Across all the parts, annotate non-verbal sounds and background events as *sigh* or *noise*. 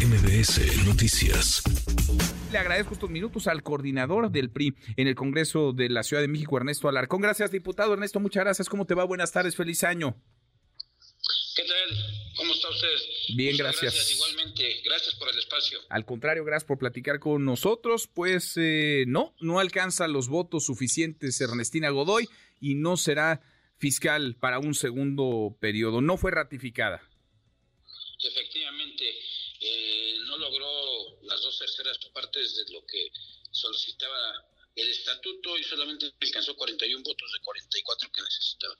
MBS Noticias. Le agradezco estos minutos al coordinador del PRI en el Congreso de la Ciudad de México, Ernesto Alarcón. Gracias, diputado Ernesto. Muchas gracias. ¿Cómo te va? Buenas tardes. Feliz año. ¿Qué tal? ¿Cómo está usted? Bien, gracias. gracias. Igualmente, gracias por el espacio. Al contrario, gracias por platicar con nosotros. Pues eh, no, no alcanza los votos suficientes Ernestina Godoy y no será fiscal para un segundo periodo. No fue ratificada. Efectivamente, eh, no logró las dos terceras partes de lo que solicitaba el estatuto y solamente alcanzó 41 votos de 44 que necesitaba.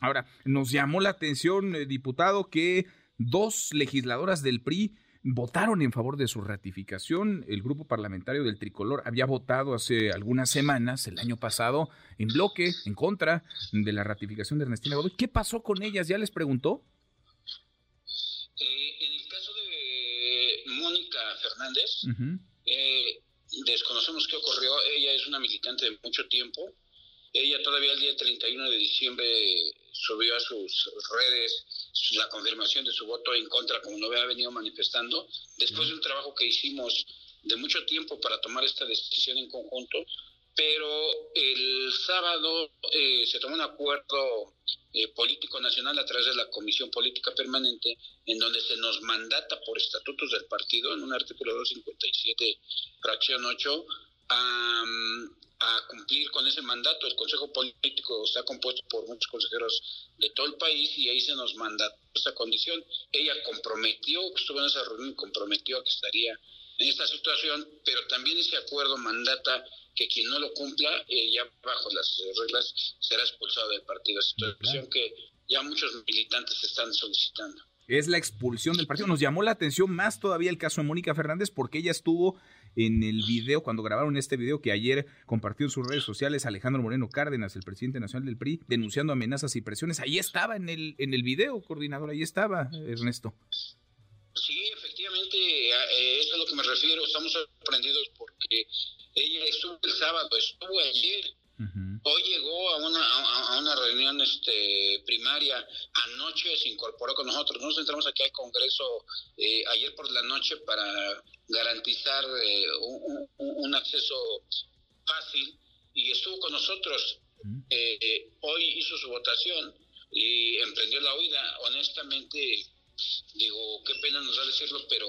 Ahora, nos llamó la atención, eh, diputado, que dos legisladoras del PRI votaron en favor de su ratificación. El grupo parlamentario del Tricolor había votado hace algunas semanas, el año pasado, en bloque, en contra de la ratificación de Ernestina Godoy. ¿Qué pasó con ellas? ¿Ya les preguntó? Eh, en el Mónica Fernández, eh, desconocemos qué ocurrió. Ella es una militante de mucho tiempo. Ella todavía el día 31 de diciembre subió a sus redes la confirmación de su voto en contra, como lo había venido manifestando, después de un trabajo que hicimos de mucho tiempo para tomar esta decisión en conjunto, pero el sábado eh, se tomó un acuerdo eh, político nacional a través de la Comisión Política Permanente, en donde se nos mandata por estatutos del partido, en un artículo 257, fracción 8, a, a cumplir con ese mandato. El Consejo Político está compuesto por muchos consejeros de todo el país y ahí se nos mandató esa condición. Ella comprometió, estuvo en esa reunión, comprometió que estaría en esta situación, pero también ese acuerdo mandata que quien no lo cumpla, eh, ya bajo las reglas, será expulsado del partido. Situación que ya muchos militantes están solicitando es la expulsión del partido. Nos llamó la atención más todavía el caso de Mónica Fernández porque ella estuvo en el video, cuando grabaron este video que ayer compartió en sus redes sociales Alejandro Moreno Cárdenas, el presidente nacional del PRI, denunciando amenazas y presiones. Ahí estaba en el, en el video, coordinador, ahí estaba, Ernesto. Sí, efectivamente, eh, eso es a lo que me refiero. Estamos sorprendidos porque ella estuvo el sábado, estuvo ayer Hoy llegó a una, a, una reunión este, primaria, anoche se incorporó con nosotros. Nos entramos aquí al Congreso eh, ayer por la noche para garantizar eh, un, acceso fácil y estuvo con nosotros. Eh, hoy hizo su votación y emprendió la huida. Honestamente, digo, qué pena nos da decirlo, pero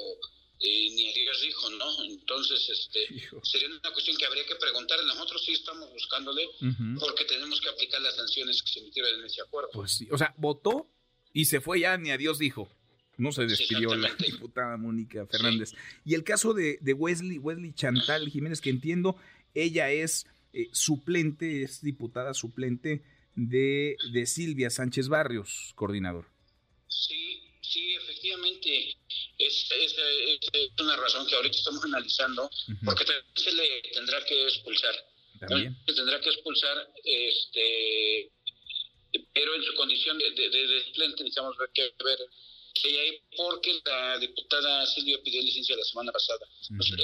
eh, ni a Dios dijo, ¿no? Entonces, este, sería una cuestión que habría que preguntar. Nosotros sí estamos buscándole porque tenemos que aplicar las sanciones que se emitieron en ese acuerdo. Pues sí, o sea, votó y se fue ya, ni a Dios dijo. No se despidió la diputada Mónica Fernández. Y el caso de, de, Wesley, Wesley Chantal Jiménez, que entiendo, ella es eh, suplente, es diputada suplente de, de Silvia Sánchez Barrios, coordinador. Sí, sí, efectivamente es, es, una razón que ahorita estamos analizando, porque se le tendrá que expulsar. Se tendrá que expulsar, este, pero en su condición de, de, de, necesitamos ver qué ver ahí porque la diputada Silvia pidió licencia la semana pasada.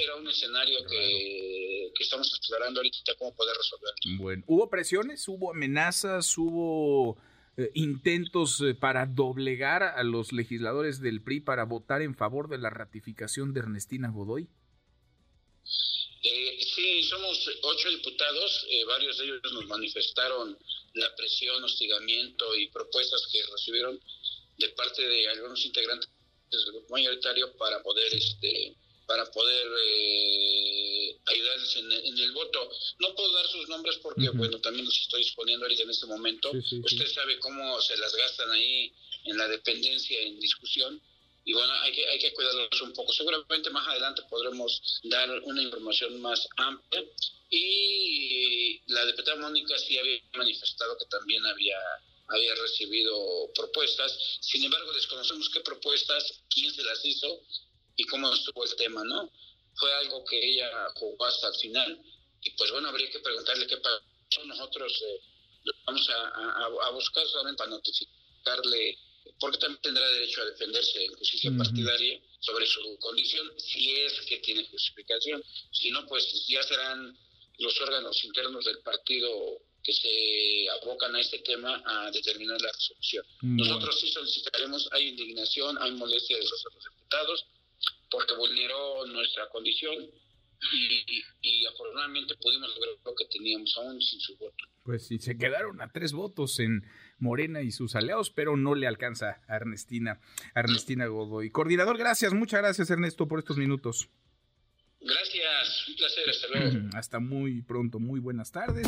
era un escenario que, que, estamos explorando ahorita cómo poder resolverlo. Bueno, ¿hubo presiones? ¿Hubo amenazas? ¿Hubo eh, intentos eh, para doblegar a los legisladores del PRI para votar en favor de la ratificación de Ernestina Godoy? Eh, sí, somos ocho diputados, varios de ellos nos manifestaron la presión, hostigamiento y propuestas que recibieron de parte de algunos integrantes del grupo mayoritario para poder este para poder ayudarles en, el voto. No puedo dar sus nombres porque, bueno, también los estoy exponiendo ahorita en este momento. Usted sabe cómo se las gastan ahí en la dependencia, en discusión. Y bueno, hay que, hay que cuidarlos un poco. Seguramente más adelante podremos dar una información más amplia. Y la diputada Mónica sí había manifestado que también había había recibido propuestas. Sin embargo, desconocemos qué propuestas, quién se las hizo y cómo estuvo el tema, ¿no? Fue algo que ella jugó hasta el final y pues bueno, habría que preguntarle qué pasó. Nosotros eh, lo vamos a, buscar solamente para notificarle, porque también tendrá derecho a defenderse en justicia partidaria sobre su condición, si es que tiene justificación. Si no, pues ya serán los órganos internos del partido que se abocan a este tema a determinar la resolución. Nosotros sí solicitaremos, hay indignación, hay molestia de los otros diputados, porque vulneró nuestra condición y, y, afortunadamente pudimos lograr lo que teníamos aún sin su voto. Pues sí, se quedaron a tres votos en Morena y sus aliados, pero no le alcanza a Ernestina, Ernestina Godoy. Coordinador, gracias, muchas gracias Ernesto por estos minutos. Gracias, un placer, hasta luego. *clears throat* Hasta muy pronto, muy buenas tardes.